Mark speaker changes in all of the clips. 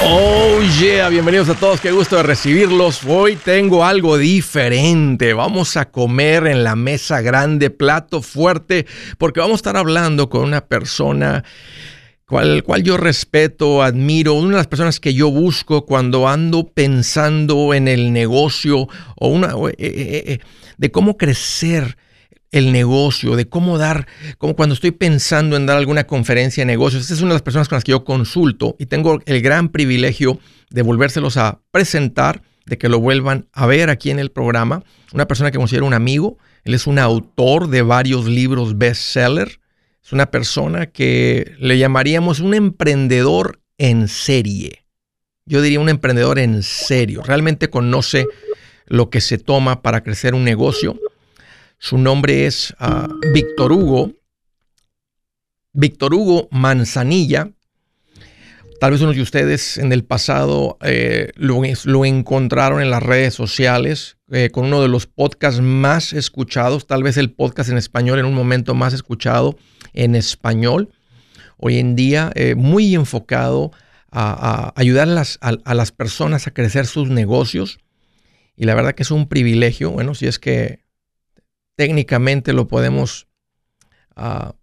Speaker 1: Oh yeah, bienvenidos a todos, qué gusto de recibirlos. Hoy tengo algo diferente. Vamos a comer en la mesa grande, plato fuerte, porque vamos a estar hablando con una persona cual, cual yo respeto, admiro, una de las personas que yo busco cuando ando pensando en el negocio o una eh, eh, eh, de cómo crecer el negocio, de cómo dar, como cuando estoy pensando en dar alguna conferencia de negocios. Esta es una de las personas con las que yo consulto y tengo el gran privilegio de volvérselos a presentar, de que lo vuelvan a ver aquí en el programa. Una persona que considero un amigo, él es un autor de varios libros bestseller, es una persona que le llamaríamos un emprendedor en serie. Yo diría un emprendedor en serio, realmente conoce lo que se toma para crecer un negocio su nombre es ah, Víctor Hugo. Víctor Hugo Manzanilla. Tal vez unos de ustedes en el pasado eh, lo, encontraron en las redes sociales eh, con uno de los podcasts más escuchados, tal vez el podcast en español en un momento más escuchado en español. Hoy en día eh, muy enfocado a, ayudar a las personas a crecer sus negocios. Y la verdad que es un privilegio, bueno, si es que técnicamente lo podemos... Ah,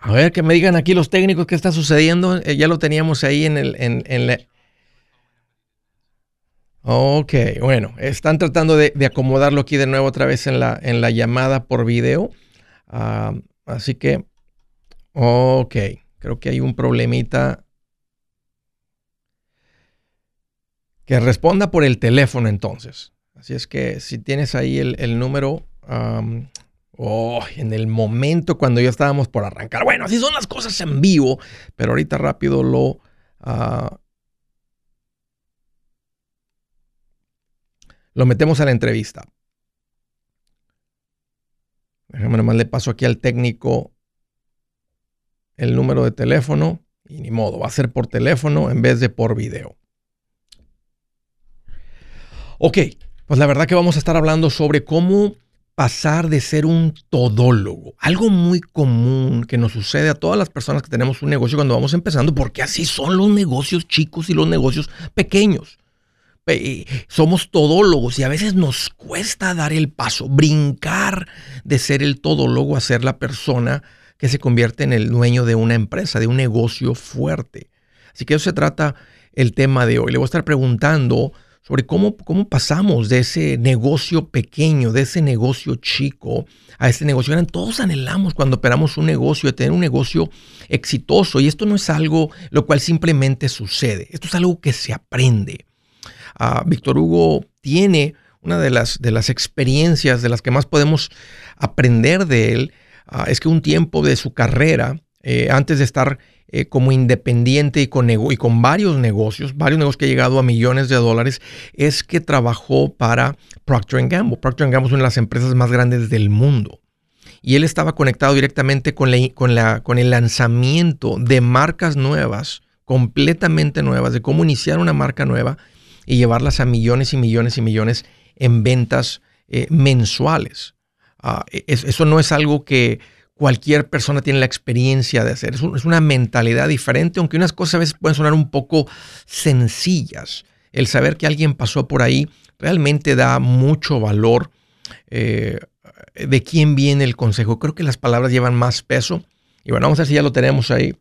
Speaker 1: a ver, que me digan aquí los técnicos qué está sucediendo. Eh, ya lo teníamos ahí en el... En, la... Ok, bueno, están tratando de, acomodarlo aquí de nuevo otra vez en la, en la llamada por video. Ah, así que, ok, creo que hay un problemita. Que responda por el teléfono entonces. Así es que si tienes ahí el, número, oh, en el momento cuando ya estábamos por arrancar. Bueno, así son las cosas en vivo, pero ahorita rápido lo... Ah, lo metemos a la entrevista. Déjame nomás le paso aquí al técnico el número de teléfono y ni modo, va a ser por teléfono en vez de por video. Ok, pues la verdad que vamos a estar hablando sobre cómo pasar de ser un todólogo, algo muy común que nos sucede a todas las personas que tenemos un negocio cuando vamos empezando, porque así son los negocios chicos y los negocios pequeños. Somos todólogos y a veces nos cuesta dar el paso, brincar de ser el todólogo a ser la persona que se convierte en el dueño de una empresa, de un negocio fuerte. Así que eso se trata el tema de hoy. Le voy a estar preguntando sobre cómo, cómo pasamos de ese negocio pequeño, de ese negocio chico, a ese negocio grande. Todos anhelamos cuando operamos un negocio, de tener un negocio exitoso. Y esto no es algo lo cual simplemente sucede. Esto es algo que se aprende. Ah, Víctor Hugo tiene una de las, de las experiencias de las que más podemos aprender de él. Ah, es que un tiempo de su carrera, eh, antes de estar eh, como independiente y con, varios negocios, varios negocios que han llegado a millones de dólares, es que trabajó para Procter Gamble. Procter Gamble es una de las empresas más grandes del mundo. Y él estaba conectado directamente con, el lanzamiento de marcas nuevas, completamente nuevas, de cómo iniciar una marca nueva y llevarlas a millones y millones y millones en ventas eh, mensuales. Ah, eso no es algo que cualquier persona tiene la experiencia de hacer. Es, una mentalidad diferente, aunque unas cosas a veces pueden sonar un poco sencillas. El saber que alguien pasó por ahí realmente da mucho valor eh, de quién viene el consejo. Creo que las palabras llevan más peso. Y bueno, vamos a ver si ya lo tenemos ahí.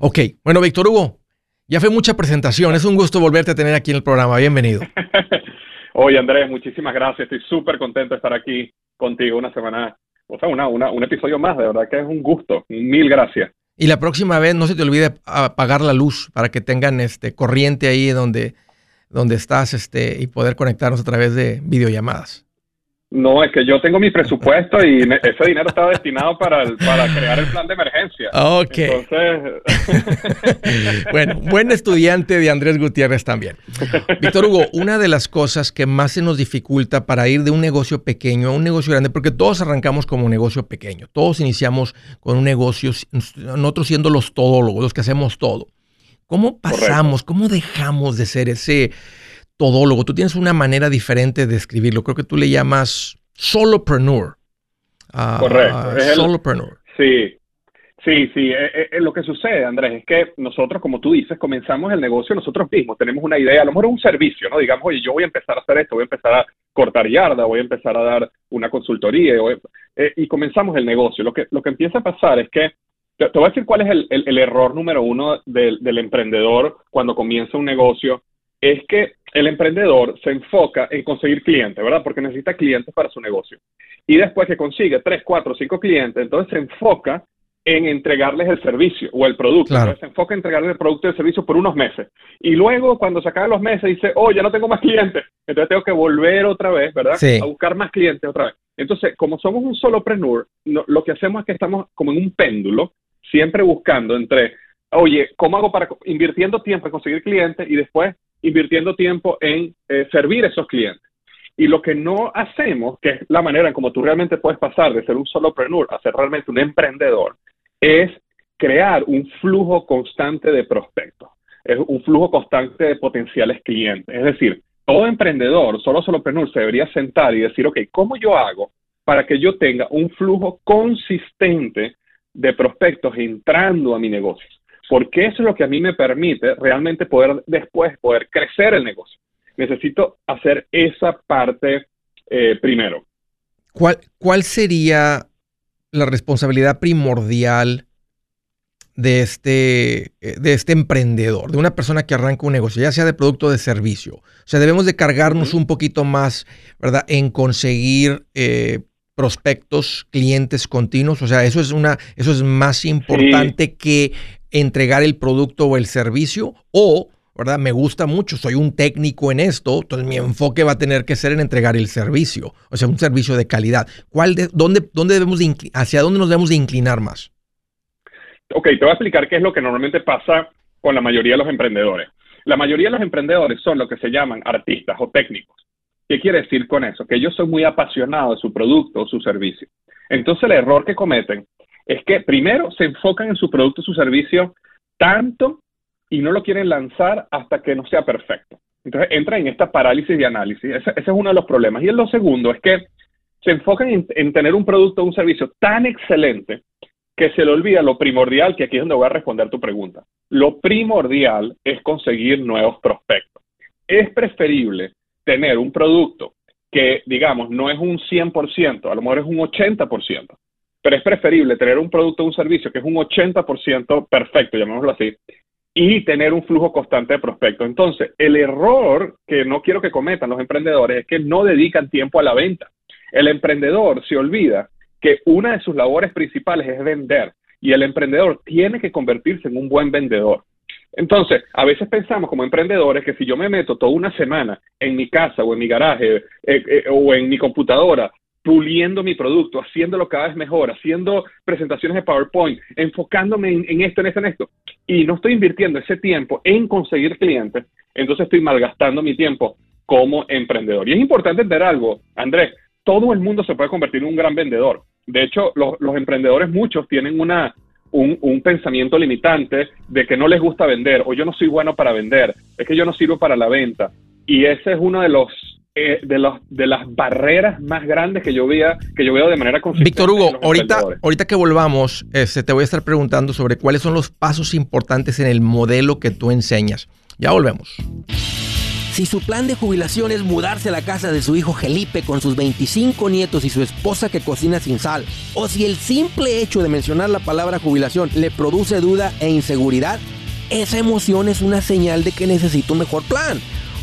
Speaker 1: Ok, bueno, Víctor Hugo, ya fue mucha presentación. Es un gusto volverte a tener aquí en el programa. Bienvenido.
Speaker 2: Oye, Andrés, muchísimas gracias. Estoy súper contento de estar aquí contigo una semana o sea, una, una, un episodio más, de verdad que es un gusto. Mil gracias.
Speaker 1: Y la próxima vez no se te olvide apagar la luz para que tengan este corriente ahí donde, donde estás este, y poder conectarnos a través de videollamadas.
Speaker 2: No, es que yo tengo mi presupuesto y ese dinero estaba destinado para, para crear el plan de emergencia.
Speaker 1: Ok. Entonces... bueno, buen estudiante de Andrés Gutiérrez también. Víctor Hugo, una de las cosas que más se nos dificulta para ir de un negocio pequeño a un negocio grande, porque todos arrancamos como un negocio pequeño, todos iniciamos con un negocio, nosotros siendo los todólogos, los que hacemos todo. ¿Cómo pasamos, cómo dejamos de ser ese todólogo. Tú tienes una manera diferente de escribirlo. Creo que tú le llamas solopreneur.
Speaker 2: Uh, Correcto.
Speaker 1: solopreneur.
Speaker 2: Sí. Sí, sí, eh, eh, lo que sucede, Andrés, es que nosotros, como tú dices, comenzamos el negocio nosotros mismos, tenemos una idea, a lo mejor un servicio, ¿no? Digamos, oye, yo voy a empezar a hacer esto, voy a empezar a cortar yarda, voy a empezar a dar una consultoría, eh, y comenzamos el negocio. Lo que, lo que empieza a pasar es que, te, voy a decir cuál es el, el, error número uno del, del emprendedor cuando comienza un negocio, es que el emprendedor se enfoca en conseguir clientes, ¿verdad? Porque necesita clientes para su negocio. Y después que consigue tres, cuatro, cinco clientes, entonces se enfoca en entregarles el servicio o el producto. se enfoca en entregarles el producto y el servicio por unos meses. Y luego, cuando se acaban los meses, dice, oh, ya no tengo más clientes. Entonces tengo que volver otra vez, ¿verdad? A buscar más clientes otra vez. Entonces, como somos un solopreneur, no, lo que hacemos es que estamos como en un péndulo, siempre buscando entre, oye, ¿cómo hago para invirtiendo tiempo en conseguir clientes y después invirtiendo tiempo en eh, servir a esos clientes? Y lo que no hacemos, que es la manera en como tú realmente puedes pasar de ser un solopreneur a ser realmente un emprendedor, es crear un flujo constante de prospectos, es un flujo constante de potenciales clientes. Es decir, todo emprendedor, solo solopreneur, se debería sentar y decir, ok, ¿cómo yo hago para que yo tenga un flujo consistente de prospectos entrando a mi negocio? Porque eso es lo que a mí me permite realmente poder después poder crecer el negocio. Necesito hacer esa parte eh, primero.
Speaker 1: ¿Cuál, ¿Cuál sería la responsabilidad primordial de este, eh, de este emprendedor, de una persona que arranca un negocio, ya sea de producto o de servicio. O sea, debemos de cargarnos un poquito más, ¿verdad?, en conseguir eh, prospectos, clientes continuos. O sea, eso es una, eso es más importante que entregar el producto o el servicio. O ¿verdad? Me gusta mucho, soy un técnico en esto, entonces mi enfoque va a tener que ser en entregar el servicio, o sea, un servicio de calidad. ¿Cuál de, dónde, dónde debemos ¿Hacia dónde nos debemos de inclinar más?
Speaker 2: Ok, te voy a explicar qué es lo que normalmente pasa con la mayoría de los emprendedores. La mayoría de los emprendedores son lo que se llaman artistas o técnicos. ¿Qué quiere decir con eso? Que ellos son muy apasionados de su producto o su servicio. Entonces el error que cometen es que primero se enfocan en su producto su servicio tanto y no lo quieren lanzar hasta que no sea perfecto. Entonces entra en esta parálisis de análisis. Ese, es uno de los problemas. Y lo segundo es que se enfocan en, tener un producto o un servicio tan excelente que se le olvida lo primordial, que aquí es donde voy a responder tu pregunta. Lo primordial es conseguir nuevos prospectos. Es preferible tener un producto que, digamos, no es un 100%, a lo mejor es un 80%, pero es preferible tener un producto o un servicio que es un 80% perfecto, llamémoslo así, y tener un flujo constante de prospectos. Entonces, el error que no quiero que cometan los emprendedores es que no dedican tiempo a la venta. El emprendedor se olvida que una de sus labores principales es vender y el emprendedor tiene que convertirse en un buen vendedor. Entonces, a veces pensamos como emprendedores que si yo me meto toda una semana en mi casa o en mi garaje eh, eh, o en mi computadora puliendo mi producto, haciéndolo cada vez mejor, haciendo presentaciones de PowerPoint, enfocándome en, esto, en esto, en esto, y no estoy invirtiendo ese tiempo en conseguir clientes, entonces estoy malgastando mi tiempo como emprendedor. Y es importante entender algo, Andrés, todo el mundo se puede convertir en un gran vendedor. De hecho, los, emprendedores muchos tienen una, un, un, pensamiento limitante de que no les gusta vender o yo no soy bueno para vender, es que yo no sirvo para la venta. Y ese es uno de los eh, de, los, de las barreras más grandes que yo, veía, que yo veo de manera consistente.
Speaker 1: Víctor Hugo, ahorita, ahorita que volvamos, este, te voy a estar preguntando sobre cuáles son los pasos importantes en el modelo que tú enseñas. Ya volvemos.
Speaker 3: Si su plan de jubilación es mudarse a la casa de su hijo Felipe con sus 25 nietos y su esposa que cocina sin sal, o si el simple hecho de mencionar la palabra jubilación le produce duda e inseguridad, esa emoción es una señal de que necesita un mejor plan.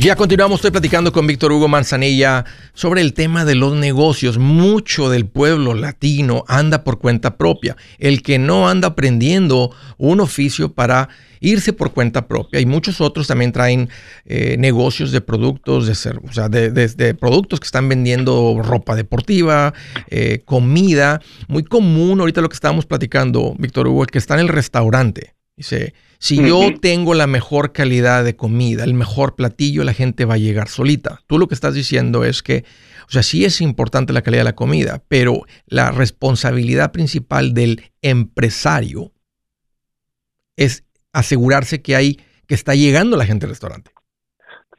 Speaker 1: Ya continuamos, estoy platicando con Víctor Hugo Manzanilla sobre el tema de los negocios. Mucho del pueblo latino anda por cuenta propia. El que no anda aprendiendo un oficio para irse por cuenta propia. Y muchos otros también traen eh, negocios de productos, de, ser, o sea, de, productos que están vendiendo ropa deportiva, eh, comida. Muy común ahorita lo que estábamos platicando, Víctor Hugo, el que está en el restaurante. Dice, si yo tengo la mejor calidad de comida, el mejor platillo, la gente va a llegar solita. Tú lo que estás diciendo es que, o sea, sí es importante la calidad de la comida, pero la responsabilidad principal del empresario es asegurarse que hay, que está llegando la gente al restaurante.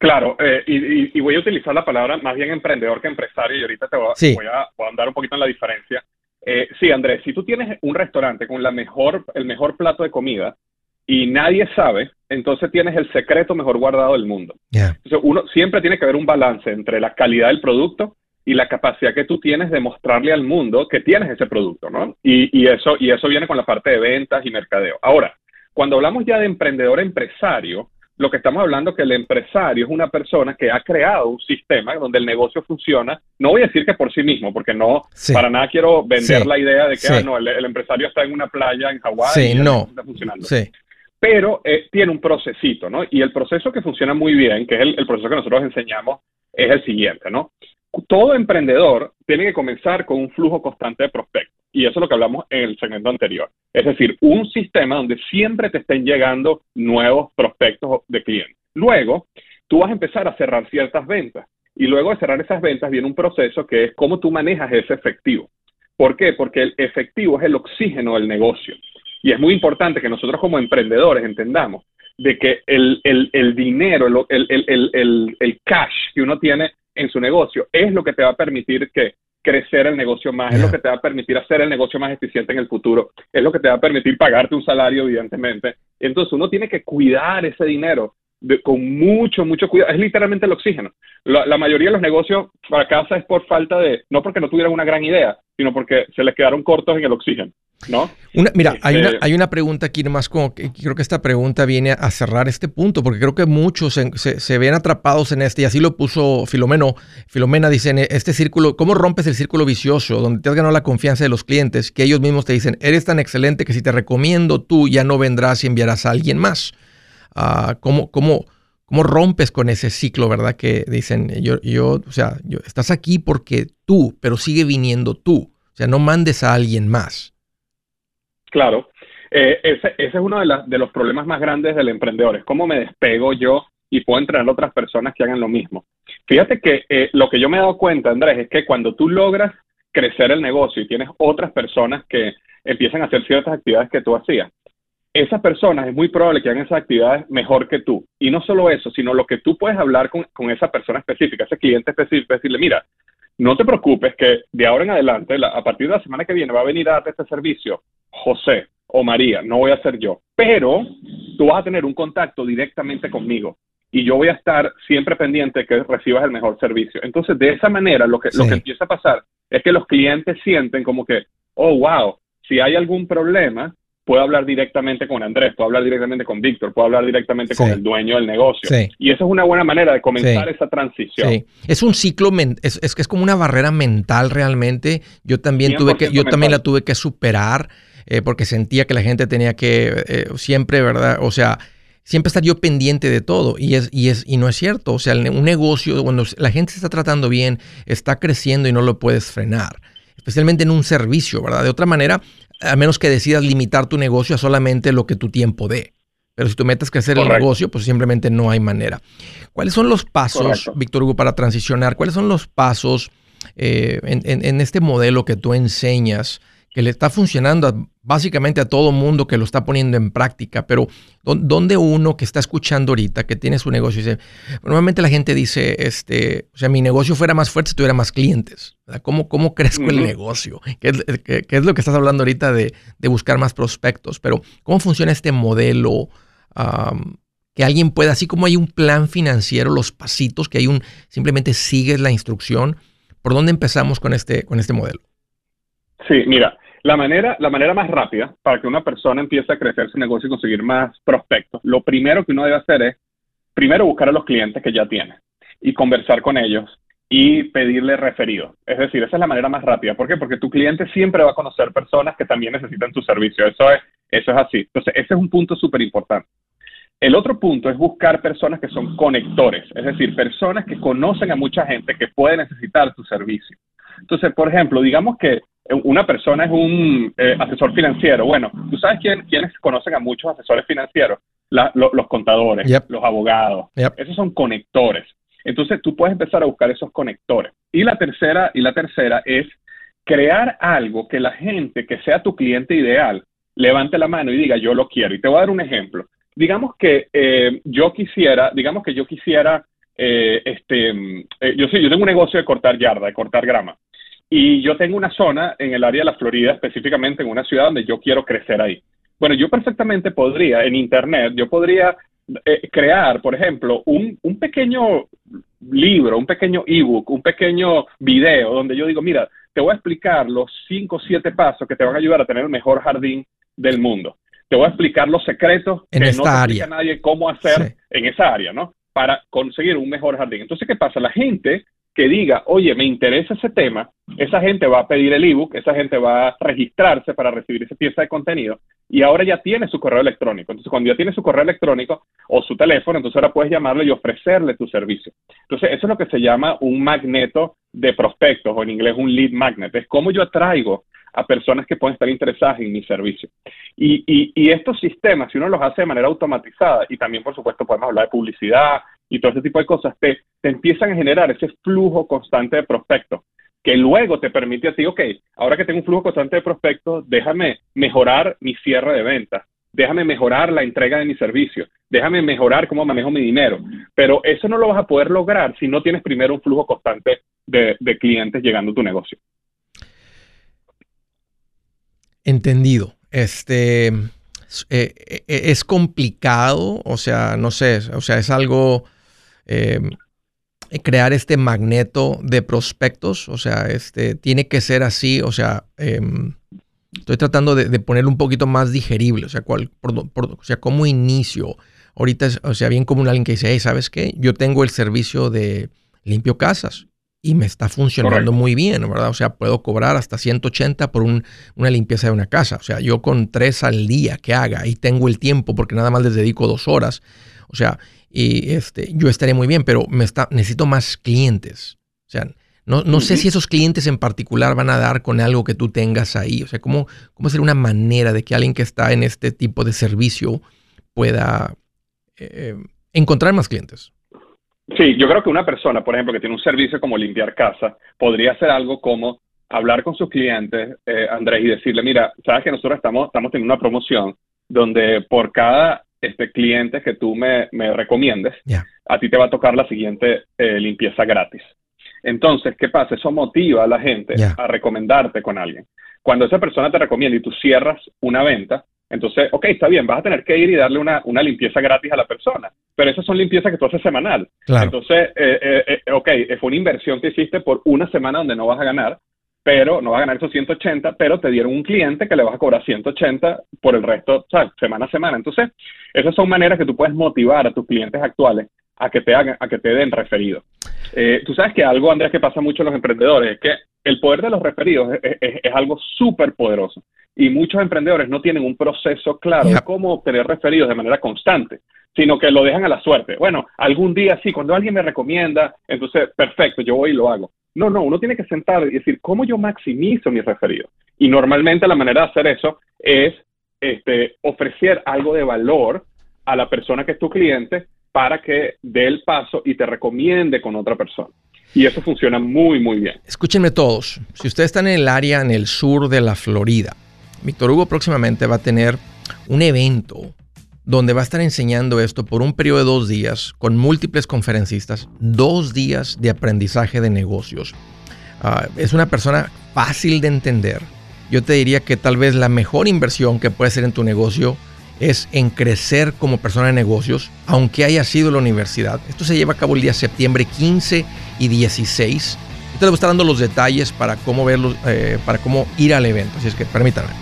Speaker 2: Claro, eh, y, voy a utilizar la palabra más bien emprendedor que empresario y ahorita te voy, a, voy a, andar un poquito en la diferencia. Eh, sí, Andrés, si tú tienes un restaurante con la mejor, el mejor plato de comida, y nadie sabe, entonces tienes el secreto mejor guardado del mundo. Entonces, uno siempre tiene que haber un balance entre la calidad del producto y la capacidad que tú tienes de mostrarle al mundo que tienes ese producto, ¿no? Y, eso, y eso viene con la parte de ventas y mercadeo. Ahora, cuando hablamos ya de emprendedor empresario, lo que estamos hablando es que el empresario es una persona que ha creado un sistema donde el negocio funciona. No voy a decir que por sí mismo, porque no, para nada quiero vender la idea de que ah, no, el, empresario está en una playa en Hawái y no. está funcionando. Pero eh, tiene un procesito, ¿no? Y el proceso que funciona muy bien, que es el, proceso que nosotros enseñamos, es el siguiente, ¿no? Todo emprendedor tiene que comenzar con un flujo constante de prospectos. Y eso es lo que hablamos en el segmento anterior. Es decir, un sistema donde siempre te estén llegando nuevos prospectos de clientes. Luego, tú vas a empezar a cerrar ciertas ventas. Y luego de cerrar esas ventas viene un proceso que es cómo tú manejas ese efectivo. ¿Por qué? Porque el efectivo es el oxígeno del negocio. Y es muy importante que nosotros como emprendedores entendamos de que el, dinero, el, cash que uno tiene en su negocio es lo que te va a permitir que crecer el negocio más, es lo que te va a permitir hacer el negocio más eficiente en el futuro, es lo que te va a permitir pagarte un salario, evidentemente. Entonces uno tiene que cuidar ese dinero con mucho, mucho cuidado. Es literalmente el oxígeno. La, la, mayoría de los negocios fracasan es por falta de, no porque no tuvieran una gran idea, sino porque se les quedaron cortos en el oxígeno. ¿No?
Speaker 1: mira, hay, una, este hay una pregunta aquí nomás como que creo que esta pregunta viene a cerrar este punto, porque creo que muchos se, ven atrapados en este, y así lo puso Filomeno. Filomena dice, este círculo, ¿cómo rompes el círculo vicioso donde te has ganado la confianza de los clientes que ellos mismos te dicen, eres tan excelente que si te recomiendo tú ya no vendrás y enviarás a alguien más? Uh, ¿cómo, cómo, cómo rompes con ese ciclo, verdad? Que dicen, yo, yo o sea, yo, estás aquí porque tú, pero sigue viniendo tú. O sea, no mandes a alguien más.
Speaker 2: Claro, eh, ese, es uno de, los problemas más grandes del emprendedor, es cómo me despego yo y puedo entrenar a otras personas que hagan lo mismo. Fíjate que eh, lo que yo me he dado cuenta, Andrés, es que cuando tú logras crecer el negocio y tienes otras personas que empiezan a hacer ciertas actividades que tú hacías, esas personas es muy probable que hagan esas actividades mejor que tú. Y no solo eso, sino lo que tú puedes hablar con, con esa persona específica, ese cliente específico, decirle, mira, no te preocupes que de ahora en adelante, a partir de la semana que viene, va a venir a darte este servicio José o María, no voy a ser yo, pero tú vas a tener un contacto directamente conmigo y yo voy a estar siempre pendiente de que recibas el mejor servicio. Entonces, de esa manera, lo que, lo que empieza a pasar es que los clientes sienten como que, oh, wow, si hay algún problema, puedo hablar directamente con Andrés, puedo hablar directamente con Víctor, puedo hablar directamente con el dueño del negocio. Y eso es una buena manera de comenzar esa transición.
Speaker 1: Es un ciclo, es, es, es como una barrera mental realmente. Yo también tuve que, yo también la tuve que superar eh, porque sentía que la gente tenía que eh, siempre, ¿verdad? O sea, siempre estar yo pendiente de todo y es y es y no es cierto, o sea, un negocio cuando la gente se está tratando bien, está creciendo y no lo puedes frenar, especialmente en un servicio, ¿verdad? De otra manera, a menos que decidas limitar tu negocio a solamente lo que tu tiempo dé. Pero si tú metes que hacer el negocio, pues simplemente no hay manera. ¿Cuáles son los pasos, Víctor Hugo, para transicionar? ¿Cuáles son los pasos eh, en, este modelo que tú enseñas que le está funcionando básicamente a todo mundo que lo está poniendo en práctica? Pero ¿dónde uno que está escuchando ahorita, que tiene su negocio, dice, normalmente la gente dice, este, o sea, mi negocio fuera más fuerte si tuviera más clientes. ¿Cómo, cómo crezco el negocio? ¿Qué es, lo que estás hablando ahorita de, buscar más prospectos? Pero ¿cómo funciona este modelo? que alguien pueda, así como hay un plan financiero, los pasitos, que hay un, simplemente sigues la instrucción. ¿Por dónde empezamos con este, con este modelo?
Speaker 2: Sí, mira, la manera, la manera más rápida para que una persona empiece a crecer su negocio y conseguir más prospectos, lo primero que uno debe hacer es, primero buscar a los clientes que ya tiene y conversar con ellos y pedirle referido. Es decir, esa es la manera más rápida. ¿Por qué? Porque tu cliente siempre va a conocer personas que también necesitan tu servicio. Eso es, eso es así. Entonces, ese es un punto súper importante. El otro punto es buscar personas que son conectores, es decir, personas que conocen a mucha gente que puede necesitar tu servicio. Entonces, por ejemplo, digamos que una persona es un eh, asesor financiero. Bueno, tú sabes quién, quiénes conocen a muchos asesores financieros, los contadores, los abogados. Esos son conectores. Entonces tú puedes empezar a buscar esos conectores. Y la tercera, y la tercera es crear algo que la gente que sea tu cliente ideal levante la mano y diga yo lo quiero. Y te voy a dar un ejemplo. Digamos que eh, yo quisiera, digamos que yo quisiera, eh, este, mm, eh, yo sí, yo tengo un negocio de cortar yarda, de cortar grama. Y yo tengo una zona en el área de la Florida, específicamente en una ciudad donde yo quiero crecer ahí. Bueno, yo perfectamente podría, en Internet, yo podría eh, crear, por ejemplo, un, un pequeño libro, un pequeño ebook, un pequeño video donde yo digo, mira, te voy a explicar los cinco o siete pasos que te van a ayudar a tener el mejor jardín del mundo. Te voy a explicar los secretos
Speaker 1: en que no
Speaker 2: te nadie cómo hacer en esa área, ¿no? Para conseguir un mejor jardín. Entonces, ¿qué pasa? La gente que diga, oye, me interesa ese tema, esa gente va a pedir el ebook, esa gente va a registrarse para recibir esa pieza de contenido y ahora ya tiene su correo electrónico. Entonces, cuando ya tiene su correo electrónico o su teléfono, entonces ahora puedes llamarle y ofrecerle tu servicio. Entonces, eso es lo que se llama un magneto de prospectos o en inglés un lead magnet. Es cómo yo atraigo a personas que pueden estar interesadas en mi servicio. Y, y, y, estos sistemas, si uno los hace de manera automatizada, y también, por supuesto, podemos hablar de publicidad y todo ese tipo de cosas, te, te empiezan a generar ese flujo constante de prospectos que luego te permite a ti, ok, ahora que tengo un flujo constante de prospectos, déjame mejorar mi cierre de ventas, déjame mejorar la entrega de mi servicio, déjame mejorar cómo manejo mi dinero. Pero eso no lo vas a poder lograr si no tienes primero un flujo constante de, de clientes llegando a tu negocio.
Speaker 1: Entendido. Este eh, eh, es complicado, o sea, no sé, o sea, es algo Em, crear este magneto de prospectos, o sea, este, tiene que ser así, o sea, em, estoy tratando de, ponerlo un poquito más digerible, o sea, cuál, o sea, cómo inicio. Ahorita, es, o sea, bien común alguien que dice, hey, ¿sabes qué? Yo tengo el servicio de limpio casas y me está funcionando muy bien, ¿verdad? O sea, puedo cobrar hasta 180 por una limpieza de una casa. O sea, yo con tres al día que haga y tengo el tiempo porque nada más les dedico dos horas. O sea, y este, yo estaré muy bien, pero me está, necesito más clientes. O sea, no, no sé si esos clientes en particular van a dar con algo que tú tengas ahí. O sea, ¿cómo, cómo hacer una manera de que alguien que está en este tipo de servicio pueda eh, encontrar más clientes?
Speaker 2: Sí, yo creo que una persona, por ejemplo, que tiene un servicio como limpiar casa, podría hacer algo como hablar con sus clientes, eh, Andrés, y decirle, mira, sabes que nosotros estamos, estamos teniendo una promoción donde por cada este, cliente que tú me, me recomiendes, a ti te va a tocar la siguiente eh, limpieza gratis. Entonces, ¿qué pasa? Eso motiva a la gente a recomendarte con alguien. Cuando esa persona te recomienda y tú cierras una venta, entonces, ok, está bien, vas a tener que ir y darle una, una limpieza gratis a la persona, pero esas son limpiezas que tú haces semanal. Entonces, eh, eh, eh ok, fue una inversión que hiciste por una semana donde no vas a ganar, pero no vas a ganar esos 180, pero te dieron un cliente que le vas a cobrar 180 por el resto, o sea, semana a semana. Entonces, esas son maneras que tú puedes motivar a tus clientes actuales a que te hagan, a que te den referidos. Eh, tú sabes que algo, Andrés, que pasa mucho en los emprendedores, es que el poder de los referidos es, algo súper poderoso. Y muchos emprendedores no tienen un proceso claro de cómo obtener referidos de manera constante, sino que lo dejan a la suerte. Bueno, algún día sí, cuando alguien me recomienda, entonces, perfecto, yo voy y lo hago. No, no, uno tiene que sentar y decir, ¿cómo yo maximizo mis referidos? Y normalmente la manera de hacer eso es este, ofrecer algo de valor a la persona que es tu cliente para que dé el paso y te recomiende con otra persona. Y eso funciona muy, muy bien.
Speaker 1: Escúchenme todos, si ustedes están en el área en el sur de la Florida, Víctor Hugo próximamente va a tener un evento donde va a estar enseñando esto por un periodo de dos días con múltiples conferencistas, dos días de aprendizaje de negocios. Ah, es una persona fácil de entender. Yo te diría que tal vez la mejor inversión que puedes hacer en tu negocio es en crecer como persona de negocios, aunque haya sido la universidad. Esto se lleva a cabo el día septiembre 15 y 16. Yo te voy a estar dando los detalles para cómo verlo, eh, para cómo ir al evento. Así es que permítanme.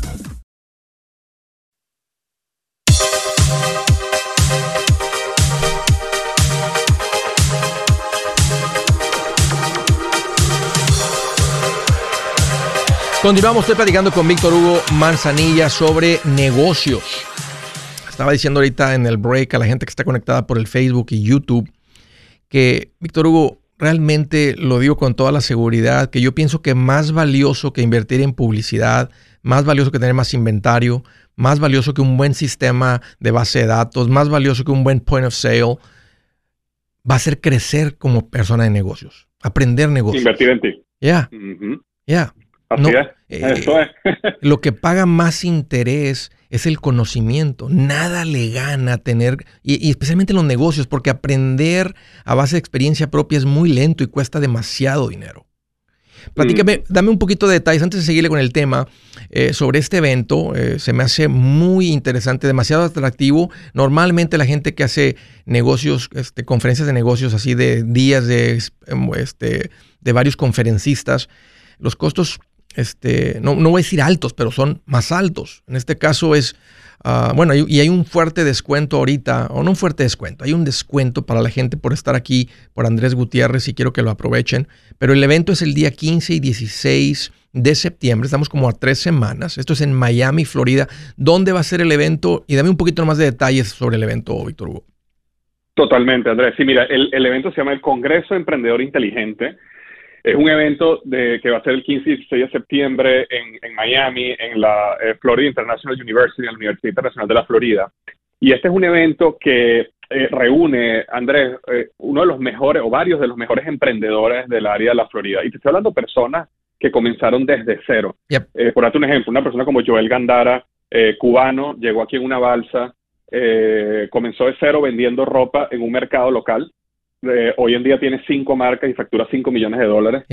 Speaker 1: Continuamos, estoy platicando con Víctor Hugo Manzanilla sobre negocios. Estaba diciendo ahorita en el break a la gente que está conectada por el Facebook y YouTube que, Víctor Hugo, realmente lo digo con toda la seguridad, que yo pienso que más valioso que invertir en publicidad, más valioso que tener más inventario, más valioso que un buen sistema de base de datos, más valioso que un buen point of sale, va a ser crecer como persona de negocios, aprender negocios.
Speaker 2: Invertir en ti.
Speaker 1: Ya. Ya
Speaker 2: no, eh,
Speaker 1: lo que paga más interés es el conocimiento. Nada le gana tener, y, especialmente en los negocios, porque aprender a base de experiencia propia es muy lento y cuesta demasiado dinero. Platícame, mm. dame un poquito de detalles antes de seguirle con el tema eh, sobre este evento. Eh, se me hace muy interesante, demasiado atractivo. Normalmente la gente que hace negocios, este, conferencias de negocios así de días de, este, de varios conferencistas, los costos este, no, voy a decir altos, pero son más altos. En este caso es, ah, bueno, y hay un fuerte descuento ahorita, o no un fuerte descuento, hay un descuento para la gente por estar aquí, por Andrés Gutiérrez, y quiero que lo aprovechen. Pero el evento es el día 15 y 16 de septiembre, estamos como a tres semanas. Esto es en Miami, Florida. ¿Dónde va a ser el evento? Y dame un poquito más de detalles sobre el evento, Víctor Hugo.
Speaker 2: Totalmente, Andrés. Sí, mira, el evento se llama el Congreso Emprendedor Inteligente. Es un evento de, que va a ser el 15 y 16 de septiembre en, Miami, en la eh, Florida International University, en la Universidad Internacional de la Florida. Y este es un evento que eh, reúne, Andrés, eh, uno de los mejores o varios de los mejores emprendedores del área de la Florida. Y te estoy hablando de personas que comenzaron desde cero. por darte un ejemplo, una persona como Joel Gandara, cubano, llegó aquí en una balsa, comenzó de cero vendiendo ropa en un mercado local hoy en día tiene cinco marcas y factura cinco millones de dólares.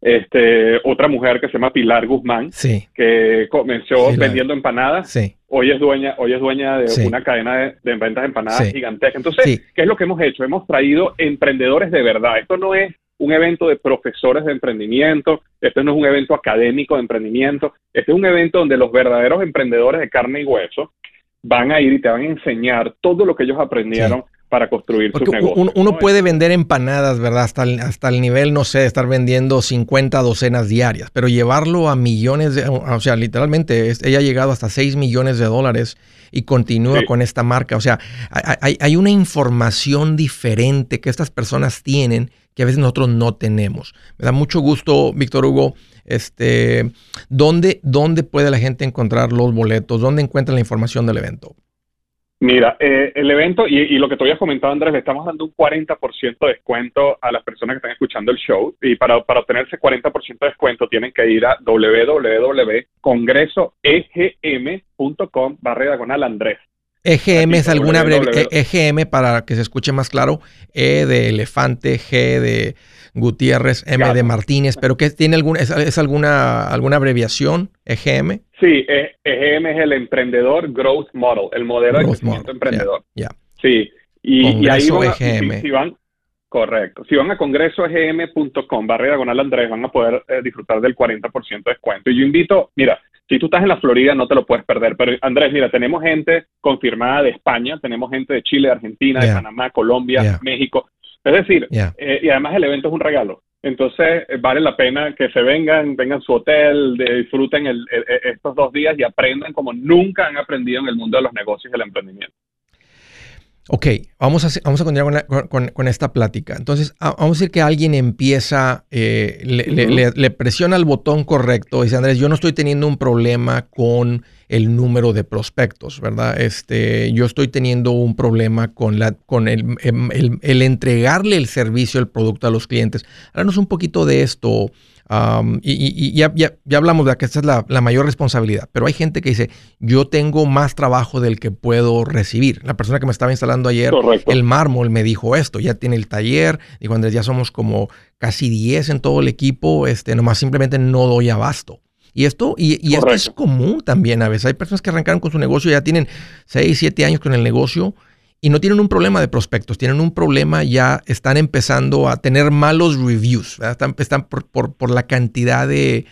Speaker 2: Este, otra mujer que se llama Pilar Guzmán, que comenzó vendiendo empanadas. Hoy es dueña, hoy es dueña de una cadena de, ventas de empanadas gigantesca. Entonces, ¿qué es lo que hemos hecho? Hemos traído emprendedores de verdad. Esto no es un evento de profesores de emprendimiento, esto no es un evento académico de emprendimiento, este es un evento donde los verdaderos emprendedores de carne y hueso van a ir y te van a enseñar todo lo que ellos aprendieron para construir su negocio.
Speaker 1: Uno, puede vender empanadas, ¿verdad? Hasta el, hasta el nivel, no sé, de estar vendiendo 50 docenas diarias, pero llevarlo a millones de, o sea, literalmente, ella ha llegado hasta 6 millones de dólares y continúa con esta marca. O sea, hay, hay, una información diferente que estas personas tienen que a veces nosotros no tenemos. Me da mucho gusto, Víctor Hugo. Este, ¿dónde, ¿Dónde puede la gente encontrar los boletos? ¿Dónde encuentra la información del evento?
Speaker 2: Mira, eh, el evento, y, lo que te había comentado, Andrés, le estamos dando un 40% de descuento a las personas que están escuchando el show. Y para, para obtener ese 40% de descuento tienen que ir a www.congresoegm.com barra diagonal Andrés.
Speaker 1: EGM es alguna breve, EGM para que se escuche más claro, E de elefante, G de Gutiérrez, M de Martínez, pero que tiene algún, es, alguna, alguna abreviación, EGM.
Speaker 2: Sí, EGM es el emprendedor growth model, el modelo de crecimiento emprendedor. Sí, y, ahí van, EGM. Si, van, correcto, si van a congresoegm.com, barrera diagonal Andrés, van a poder eh, disfrutar del 40% de descuento. Y yo invito, mira, si tú estás en la Florida no te lo puedes perder, pero Andrés, mira, tenemos gente confirmada de España, tenemos gente de Chile, Argentina, de Panamá, Colombia, México. Es decir, eh, y además el evento es un regalo. Entonces, vale la pena que se vengan, vengan a su hotel, disfruten estos dos días y aprendan como nunca han aprendido en el mundo de los negocios y el emprendimiento.
Speaker 1: Ok, vamos a, vamos a continuar con, esta plática. Entonces, vamos a decir que alguien empieza, eh, le, presiona el botón correcto y dice, Andrés, yo no estoy teniendo un problema con el número de prospectos, ¿verdad? Este, yo estoy teniendo un problema con, la, con el, em, el entregarle el servicio, el producto a los clientes. Háblanos un poquito de esto, y, ya, hablamos de que esta es la, mayor responsabilidad, pero hay gente que dice, yo tengo más trabajo del que puedo recibir. La persona que me estaba instalando ayer, el mármol, me dijo esto, ya tiene el taller, dijo Andrés, ya somos como casi 10 en todo el equipo, este, nomás simplemente no doy abasto. Y esto, y, esto es común también a veces. Hay personas que arrancaron con su negocio, ya tienen 6, 7 años con el negocio y no tienen un problema de prospectos, tienen un problema, ya están empezando a tener malos reviews, están, están por, por, la cantidad de,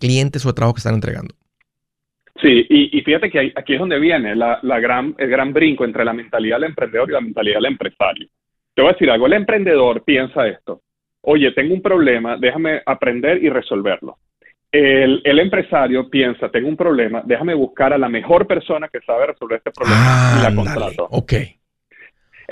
Speaker 1: clientes o de trabajo que están entregando.
Speaker 2: Sí, y, fíjate que aquí es donde viene la, gran, el gran brinco entre la mentalidad del emprendedor y la mentalidad del empresario. Te voy a decir algo, el emprendedor piensa esto, oye, tengo un problema, déjame aprender y resolverlo. El, el, empresario piensa, tengo un problema, déjame buscar a la mejor persona que sabe resolver este problema y la contrato.
Speaker 1: Ok.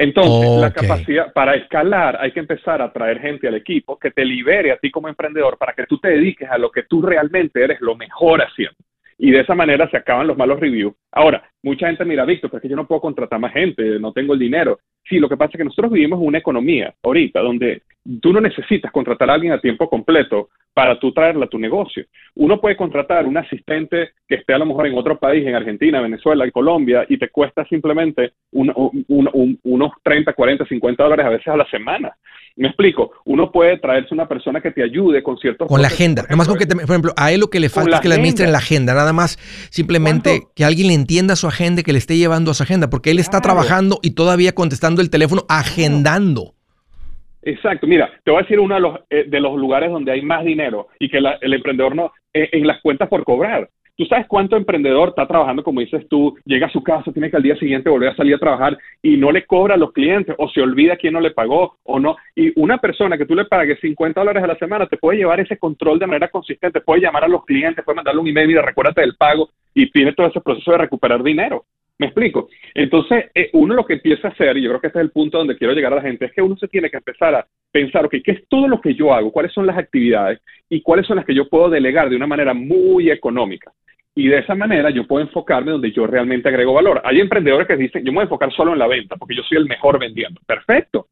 Speaker 2: Entonces, la capacidad para escalar hay que empezar a traer gente al equipo que te libere a ti como emprendedor para que tú te dediques a lo que tú realmente eres lo mejor haciendo. Y de esa manera se acaban los malos reviews. Ahora, mucha gente mira, Víctor, porque yo no puedo contratar más gente, no tengo el dinero. Sí, lo que pasa es que nosotros vivimos una economía ahorita donde tú no necesitas contratar a alguien a tiempo completo para tú traerla a tu negocio. Uno puede contratar un asistente que esté a lo mejor en otro país, en Argentina, Venezuela, en Colombia, y te cuesta simplemente unos 30, 40, 50 dólares a veces a la semana. Me explico, uno puede traerse una persona que te ayude con ciertos...
Speaker 1: Con la agenda, nada más con que, por ejemplo, a él lo que le falta es que le administren la agenda, nada más. Simplemente que alguien le entienda su agenda, que le esté llevando a su agenda, porque él está trabajando y todavía contestando el teléfono, agendando.
Speaker 2: Exacto, mira, te voy a decir uno de los, eh, de los lugares donde hay más dinero y que el emprendedor no, eh, en las cuentas por cobrar. ¿Tú sabes cuánto emprendedor está trabajando, como dices tú, llega a su casa, tiene que al día siguiente volver a salir a trabajar y no le cobra a los clientes o se olvida quién no le pagó o no? Y una persona que tú le pagues 50 dólares a la semana te puede llevar ese control de manera consistente, puede llamar a los clientes, puede mandarle un email y recuérdate del pago y tiene todo ese proceso de recuperar dinero. ¿Me explico? Entonces, eh, uno lo que empieza a hacer, y yo creo que este es el punto donde quiero llegar a la gente, es que uno se tiene que empezar a pensar, ok, ¿qué es todo lo que yo hago? ¿Cuáles son las actividades? ¿Y cuáles son las que yo puedo delegar de una manera muy económica? Y de esa manera yo puedo enfocarme donde yo realmente agrego valor. Hay emprendedores que dicen, yo me voy a enfocar solo en la venta, porque yo soy el mejor vendiendo. Perfecto.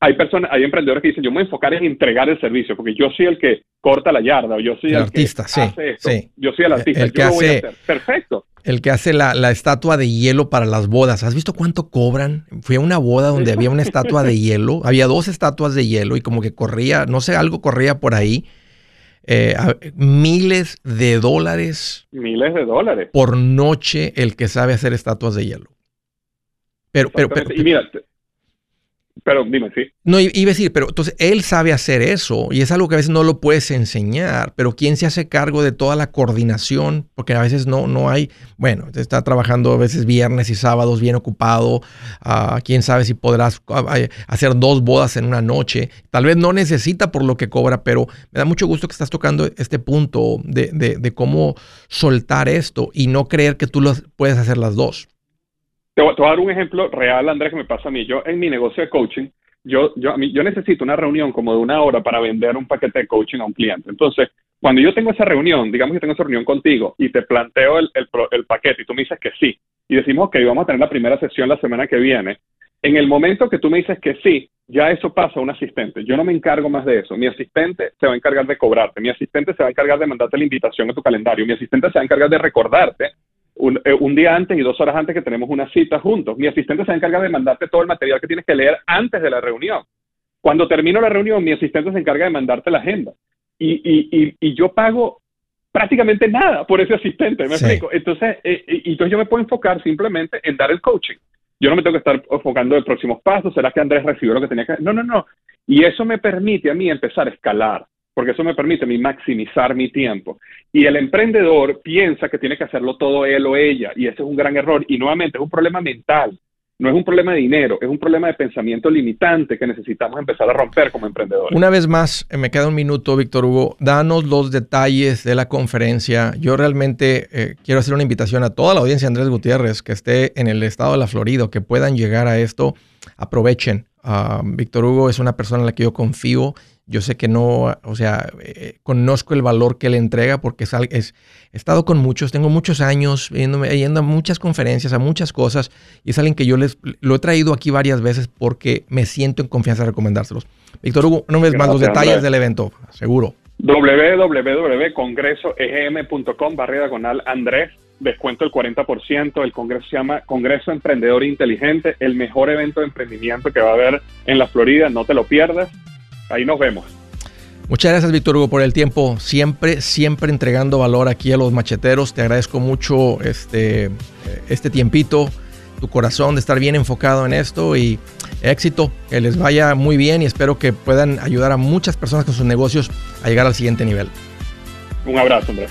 Speaker 2: Hay personas, hay emprendedores que dicen, yo me voy a enfocar en entregar el servicio, porque yo soy el que corta la yarda, o yo soy el,
Speaker 1: artista, sí, sí.
Speaker 2: Yo soy el artista,
Speaker 1: el que hace,
Speaker 2: Perfecto
Speaker 1: el que hace la, estatua de hielo para las bodas. ¿Has visto cuánto cobran? Fui a una boda donde había una estatua de hielo. Había dos estatuas de hielo y como que corría, no sé, algo corría por ahí. Eh, miles de dólares.
Speaker 2: Miles de dólares.
Speaker 1: Por noche el que sabe hacer estatuas de hielo. Pero, pero, pero,
Speaker 2: y mira, pero dime, sí.
Speaker 1: No, iba a decir, pero entonces él sabe hacer eso y es algo que a veces no lo puedes enseñar, pero ¿quién se hace cargo de toda la coordinación? Porque a veces no, no hay, bueno, está trabajando a veces viernes y sábados bien ocupado, uh, quién sabe si podrás ah, hacer dos bodas en una noche, tal vez no necesita por lo que cobra, pero me da mucho gusto que estás tocando este punto de, de, de cómo soltar esto y no creer que tú lo puedes hacer las dos.
Speaker 2: Te voy, a dar un ejemplo real, Andrés, que me pasa a mí. Yo en mi negocio de coaching, yo, yo, a mí, yo necesito una reunión como de una hora para vender un paquete de coaching a un cliente. Entonces, cuando yo tengo esa reunión, digamos que tengo esa reunión contigo y te planteo el, el, el paquete y tú me dices que sí, y decimos que vamos a tener la primera sesión la semana que viene, en el momento que tú me dices que sí, ya eso pasa a un asistente. Yo no me encargo más de eso. Mi asistente se va a encargar de cobrarte. Mi asistente se va a encargar de mandarte la invitación a tu calendario. Mi asistente se va a encargar de recordarte eh, un, día antes y dos horas antes que tenemos una cita juntos. Mi asistente se encarga de mandarte todo el material que tienes que leer antes de la reunión. Cuando termino la reunión, mi asistente se encarga de mandarte la agenda. Y, y, y, yo pago prácticamente nada por ese asistente, ¿me explico? Entonces, eh, eh, entonces yo me puedo enfocar simplemente en dar el coaching. Yo no me tengo que estar enfocando en próximos pasos, ¿será que Andrés recibió lo que tenía que No, no, no. Y eso me permite a mí empezar a escalar porque eso me permite maximizar mi tiempo. Y el emprendedor piensa que tiene que hacerlo todo él o ella, y ese es un gran error. Y nuevamente es un problema mental, no es un problema de dinero, es un problema de pensamiento limitante que necesitamos empezar a romper como emprendedores.
Speaker 1: Una vez más, eh, me queda un minuto, Víctor Hugo, danos los detalles de la conferencia. Yo realmente eh, quiero hacer una invitación a toda la audiencia Andrés Gutiérrez que esté en el estado de la Florida, que puedan llegar a esto, aprovechen. Ah, Víctor Hugo es una persona en la que yo confío yo sé que no, o sea, eh, conozco el valor que le entrega porque es, es, he estado con muchos, tengo muchos años yendo, yendo a muchas conferencias, a muchas cosas, y es alguien que yo les lo he traído aquí varias veces porque me siento en confianza de recomendárselos. Víctor Hugo, no ves más los detalles del evento, seguro.
Speaker 2: www.congresoegm.com barra diagonal Andrés, descuento el 40%, el congreso se llama Congreso Emprendedor Inteligente, el mejor evento de emprendimiento que va a haber en la Florida, no te lo pierdas Ahí nos vemos.
Speaker 1: Muchas gracias, Víctor Hugo, por el tiempo. Siempre, siempre entregando valor aquí a los macheteros. Te agradezco mucho este, este tiempito, tu corazón de estar bien enfocado en esto y éxito. Que les vaya muy bien y espero que puedan ayudar a muchas personas con sus negocios a llegar al siguiente nivel.
Speaker 2: Un abrazo, Andrés.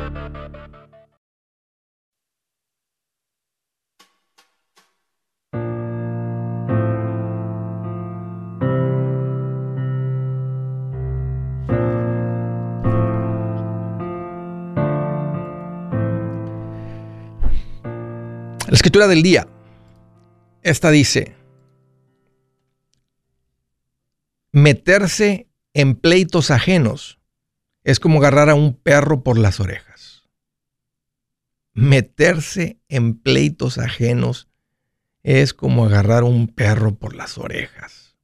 Speaker 1: escritura del día. Esta dice, meterse en pleitos ajenos es como agarrar a un perro por las orejas. Meterse en pleitos ajenos es como agarrar a un perro por las orejas.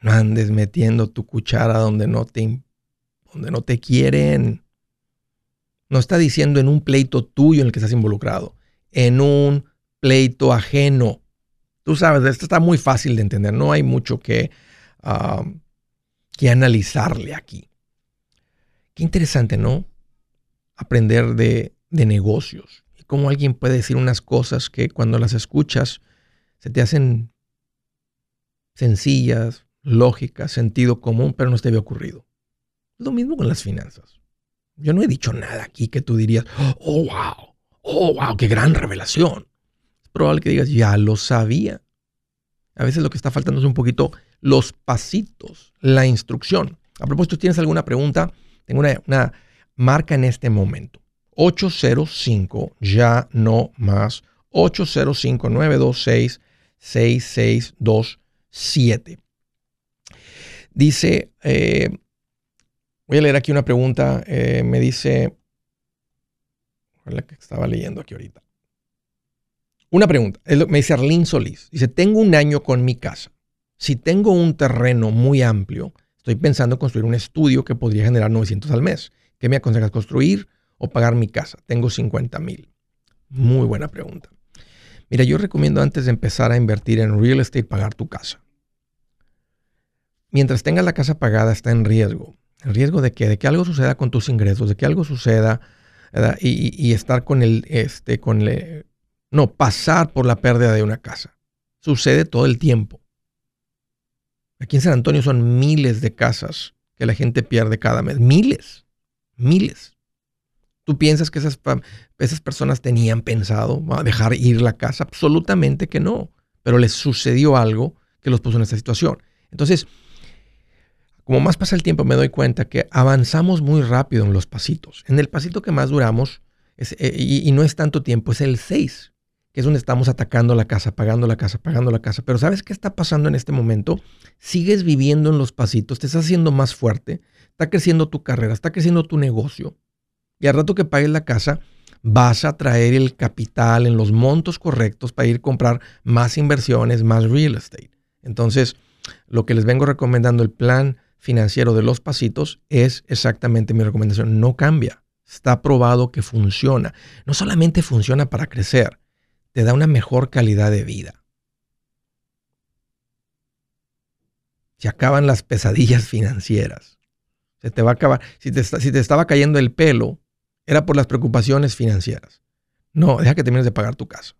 Speaker 1: No andes metiendo tu cuchara donde no te, donde no te quieren. No está diciendo en un pleito tuyo en el que estás involucrado, en un pleito ajeno. Tú sabes, esto está muy fácil de entender, no hay mucho que, que analizarle aquí. Qué interesante, ¿no? Aprender de, de negocios y cómo alguien puede decir unas cosas que cuando las escuchas se te hacen sencillas, lógicas, sentido común, pero no te había ocurrido. Lo mismo con las finanzas. Yo no he dicho nada aquí que tú dirías, oh, wow, oh, wow, qué gran revelación probable que digas, ya lo sabía. A veces lo que está faltando es un poquito los pasitos, la instrucción. A propósito, ¿tienes alguna pregunta? Tengo una, una marca en este momento. 805, ya no más. 805-926-6627. Dice, eh, voy a leer aquí una pregunta. Eh, me dice, la que estaba leyendo aquí ahorita. Una pregunta. Me dice Arlene Solís. Dice, tengo un año con mi casa. Si tengo un terreno muy amplio, estoy pensando en construir un estudio que podría generar 900 al mes. ¿Qué me aconsejas construir o pagar mi casa? Tengo 50 mil. Muy buena pregunta. Mira, yo recomiendo antes de empezar a invertir en real estate, pagar tu casa. Mientras tengas la casa pagada, está en riesgo. ¿En riesgo de que De que algo suceda con tus ingresos, de que algo suceda y, estar con el, este, con el, no, pasar por la pérdida de una casa. Sucede todo el tiempo. Aquí en San Antonio son miles de casas que la gente pierde cada mes. Miles, miles. ¿Tú piensas que esas, esas personas tenían pensado dejar ir la casa? Absolutamente que no. Pero les sucedió algo que los puso en esta situación. Entonces, como más pasa el tiempo, me doy cuenta que avanzamos muy rápido en los pasitos. En el pasito que más duramos, eh, y, no es tanto tiempo, es el 6 que es donde estamos atacando la casa, pagando la casa, pagando la casa. Pero ¿sabes qué está pasando en este momento? Sigues viviendo en los pasitos, te estás haciendo más fuerte, está creciendo tu carrera, está creciendo tu negocio. Y al rato que pagues la casa, vas a traer el capital en los montos correctos para ir a comprar más inversiones, más real estate. Entonces, lo que les vengo recomendando, el plan financiero de los pasitos, es exactamente mi recomendación. No cambia. Está probado que funciona. No solamente funciona para crecer, te da una mejor calidad de vida. Se acaban las pesadillas financieras. Se te va a acabar. Si te, estaba cayendo el pelo, era por las preocupaciones financieras. No, deja que termines de pagar tu casa.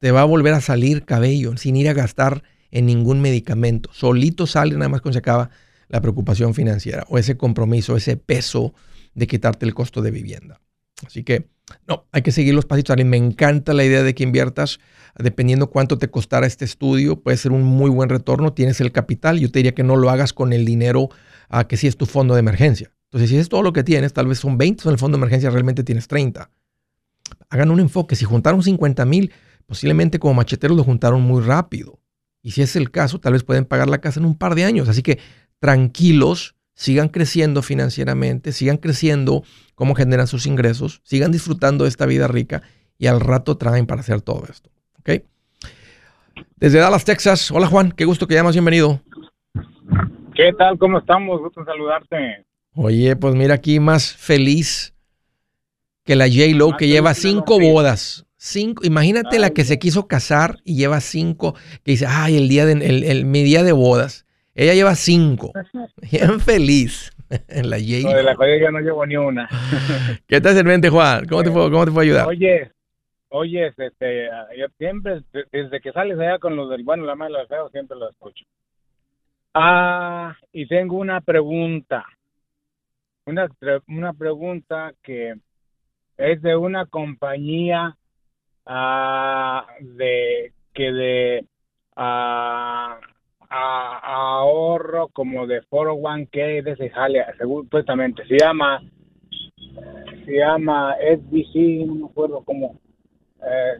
Speaker 1: Te va a volver a salir cabello sin ir a gastar en ningún medicamento. Solito sale nada más cuando se acaba la preocupación financiera o ese compromiso, ese peso de quitarte el costo de vivienda. Así que no, hay que seguir los pasitos. A mí me encanta la idea de que inviertas, dependiendo cuánto te costará este estudio, puede ser un muy buen retorno, tienes el capital. Yo te diría que no lo hagas con el dinero a que si es tu fondo de emergencia. Entonces, si es todo lo que tienes, tal vez son 20, en el fondo de emergencia realmente tienes 30. Hagan un enfoque. Si juntaron 50 mil, posiblemente como macheteros lo juntaron muy rápido. Y si es el caso, tal vez pueden pagar la casa en un par de años. Así que tranquilos, sigan creciendo financieramente, sigan creciendo cómo generan sus ingresos, sigan disfrutando de esta vida rica y al rato traen para hacer todo esto. ¿Ok? Desde Dallas, Texas. Hola Juan, qué gusto que llamas, bienvenido.
Speaker 4: ¿Qué tal? ¿Cómo estamos? Gusto saludarte.
Speaker 1: Oye, pues mira aquí más feliz que la J. Lo que lleva cinco bodas. Cinco, imagínate la que se quiso casar y lleva cinco, que dice, ay, el día de, el, mi día de bodas. Ella lleva cinco. Bien feliz. en la J.
Speaker 4: No, de la cual ya no llevo ni una.
Speaker 1: ¿Qué te en mente, Juan? ¿Cómo te, puedo, ¿Cómo te puedo ayudar?
Speaker 4: Oye, oye, este, yo siempre, desde que sales allá con los del bueno, la mala, feo, siempre lo escucho. Ah, y tengo una pregunta. Una, una pregunta que es de una compañía ah, de que de ah, ahorro como de 401k de jale, supuestamente. Se llama, se llama SBC, no me acuerdo cómo, eh,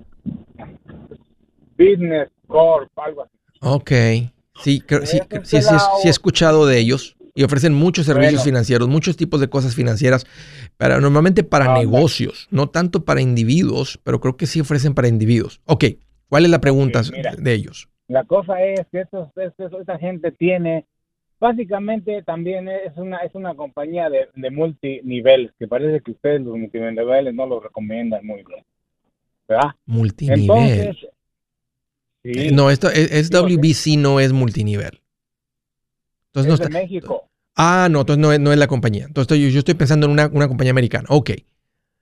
Speaker 4: Business Corp, algo así.
Speaker 1: Ok. Sí, sí, sí, sí, he escuchado de ellos y ofrecen muchos servicios financieros, muchos tipos de cosas financieras, pero normalmente para negocios, no tanto para individuos, pero creo que sí ofrecen para individuos. Ok, ¿cuál es la pregunta de ellos?
Speaker 4: La cosa es que estos, esta gente tiene, básicamente también es una es una compañía de, de multinivel, que parece que ustedes los multiniveles no lo recomiendan muy bien. ¿Verdad?
Speaker 1: Multinivel. No, esto es, WBC no es multinivel.
Speaker 4: Entonces no está, México.
Speaker 1: Ah, no, entonces no es, no es la compañía. Entonces yo, yo estoy pensando en una, una compañía americana. Ok.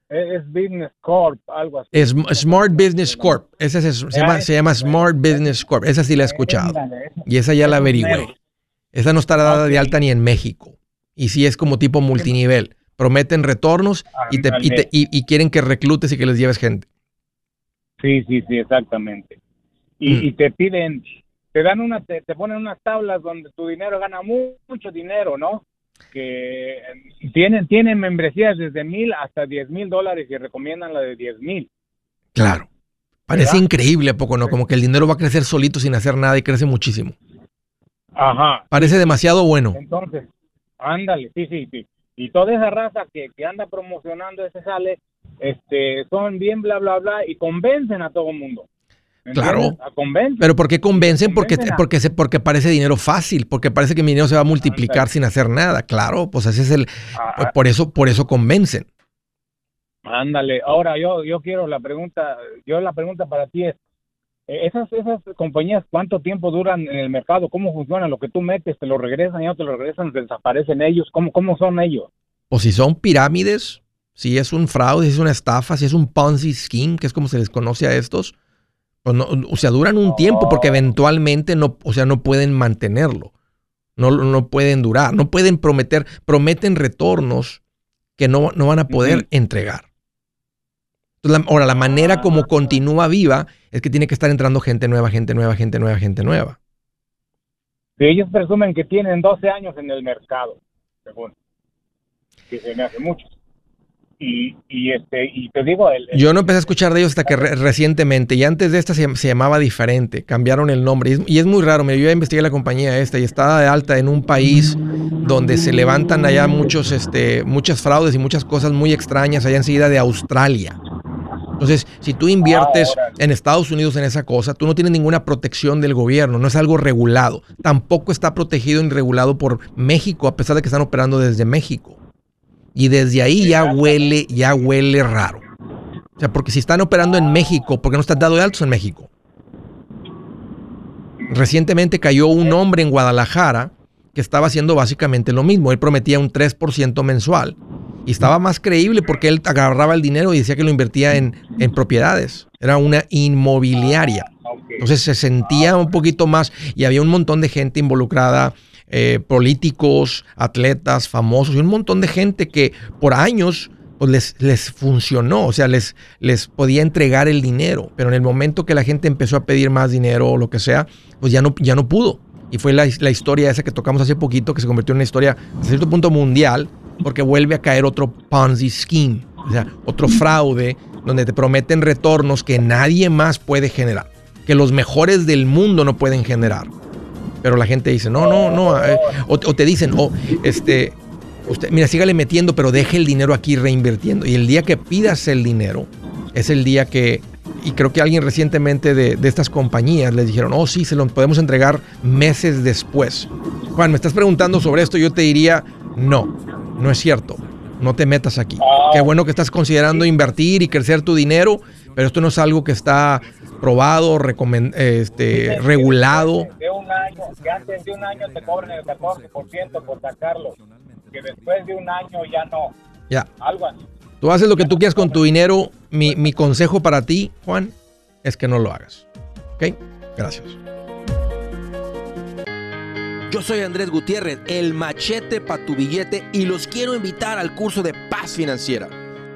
Speaker 4: Es Business Corp, algo así.
Speaker 1: Es Smart Business Corp. Esa se, llama, Smart Business Corp. Esa sí la he escuchado. Y esa ya la averigüé. Esa no está dada de alta ni en México. Y sí es como tipo multinivel. Prometen retornos y, te, y, quieren que reclutes y que les lleves gente.
Speaker 4: Sí, sí, sí, exactamente. y,
Speaker 1: Mm.
Speaker 4: y te piden, te dan una, te, te ponen unas tablas donde tu dinero gana mu- mucho dinero, ¿no? Que eh, tienen, tienen membresías desde mil hasta diez mil dólares y recomiendan la de diez mil.
Speaker 1: Claro. Parece
Speaker 4: ¿Verdad?
Speaker 1: increíble, ¿a poco no? Como que el dinero va a crecer solito sin hacer nada y crece muchísimo.
Speaker 4: Ajá.
Speaker 1: Parece demasiado bueno.
Speaker 4: Entonces, ándale, sí, sí, sí. Y toda esa raza que, que anda promocionando ese sale, este, son bien bla, bla, bla, y convencen a todo el mundo.
Speaker 1: Claro. Pero ¿por qué convencen? Porque, porque, se, porque parece dinero fácil, porque parece que mi dinero se va a multiplicar sin hacer nada. Claro, pues ese es el...
Speaker 4: Ah,
Speaker 1: Por eso, por eso convencen.
Speaker 4: Ándale, ahora yo yo quiero la pregunta, yo la pregunta para ti es, eh, esas esas compañías, ¿cuánto tiempo duran en el mercado? ¿Cómo funciona? Lo que tú metes, te lo regresan, ya no te lo regresan, desaparecen ellos, ¿cómo, cómo son ellos?
Speaker 1: O si son pirámides, si es un fraude, si es una estafa, si es un Ponzi scheme, que es como se les conoce a estos, pues no- o sea, duran un tiempo porque eventualmente no, o sea, no pueden mantenerlo. No, no pueden durar, no pueden prometer, prometen retornos que no, no van a poder entregar. Entonces, la- ahora, la manera como
Speaker 4: Ah.
Speaker 1: continúa viva es que tiene que estar entrando gente nueva, gente nueva, gente nueva, gente nueva.
Speaker 4: Ellos presumen que tienen 12 años en el mercado, según, que se me hace mucho. Y, y este y te digo, el, el-
Speaker 1: Yo no empecé a escuchar de ellos hasta que re- recientemente, y antes de esta se, se llamaba diferente, cambiaron el nombre. Y es, y es muy raro, mira, yo ya investigué la compañía esta y está de alta en un país donde se levantan allá muchos, este, muchas fraudes y muchas cosas muy extrañas allá enseguida de Australia. Entonces, si tú inviertes
Speaker 4: Ah,
Speaker 1: en Estados Unidos en esa cosa, tú no tienes ninguna protección del gobierno, no es algo regulado. Tampoco está protegido ni regulado por México, a pesar de que están operando desde México. Y desde ahí ya huele, ya huele raro. O sea, porque si están operando en México, ¿por qué no están dado de altos en México? Recientemente cayó un hombre en Guadalajara que estaba haciendo básicamente lo mismo. Él prometía un 3% mensual. Y estaba más creíble porque él agarraba el dinero y decía que lo invertía en, en propiedades. Era una inmobiliaria.
Speaker 4: ok.
Speaker 1: Entonces se sentía un poquito más y había un montón de gente involucrada, eh, políticos, atletas, famosos y un montón de gente que por años pues, les, les funcionó, o sea, les, les podía entregar el dinero, pero en el momento que la gente empezó a pedir más dinero o lo que sea, pues ya no, ya no pudo. Y fue la, la historia esa que tocamos hace poquito, que se convirtió en una historia a cierto punto mundial, porque vuelve a caer otro Ponzi scheme, o sea, otro fraude donde te prometen retornos que nadie más puede generar que los mejores del mundo no pueden generar. Pero la gente dice, no, no, no. eh, o, o te dicen, oh, este, usted, mira, sígale metiendo, pero deje el dinero aquí reinvirtiendo. Y el día que pidas el dinero, es el día que, y creo que alguien recientemente de, de estas compañías les dijeron, oh, sí, se lo podemos entregar meses después. Juan, me estás preguntando sobre esto, yo te diría, no, no es cierto. No te metas aquí. Qué bueno que estás considerando invertir y crecer tu dinero, pero esto no es algo que está probado, recomen- este,
Speaker 4: que
Speaker 1: regulado.
Speaker 4: después De un año, que antes de un año te cobran el 14% por sacarlo, que después de un año ya no,
Speaker 1: Ya.
Speaker 4: algo así.
Speaker 1: Tú haces lo que tú quieras con tu dinero. Mi, mi consejo para ti, Juan, es que no lo hagas. ¿Ok? Gracias.
Speaker 3: Yo soy Andrés Gutiérrez, el machete para tu billete y los quiero invitar al curso de paz financiera.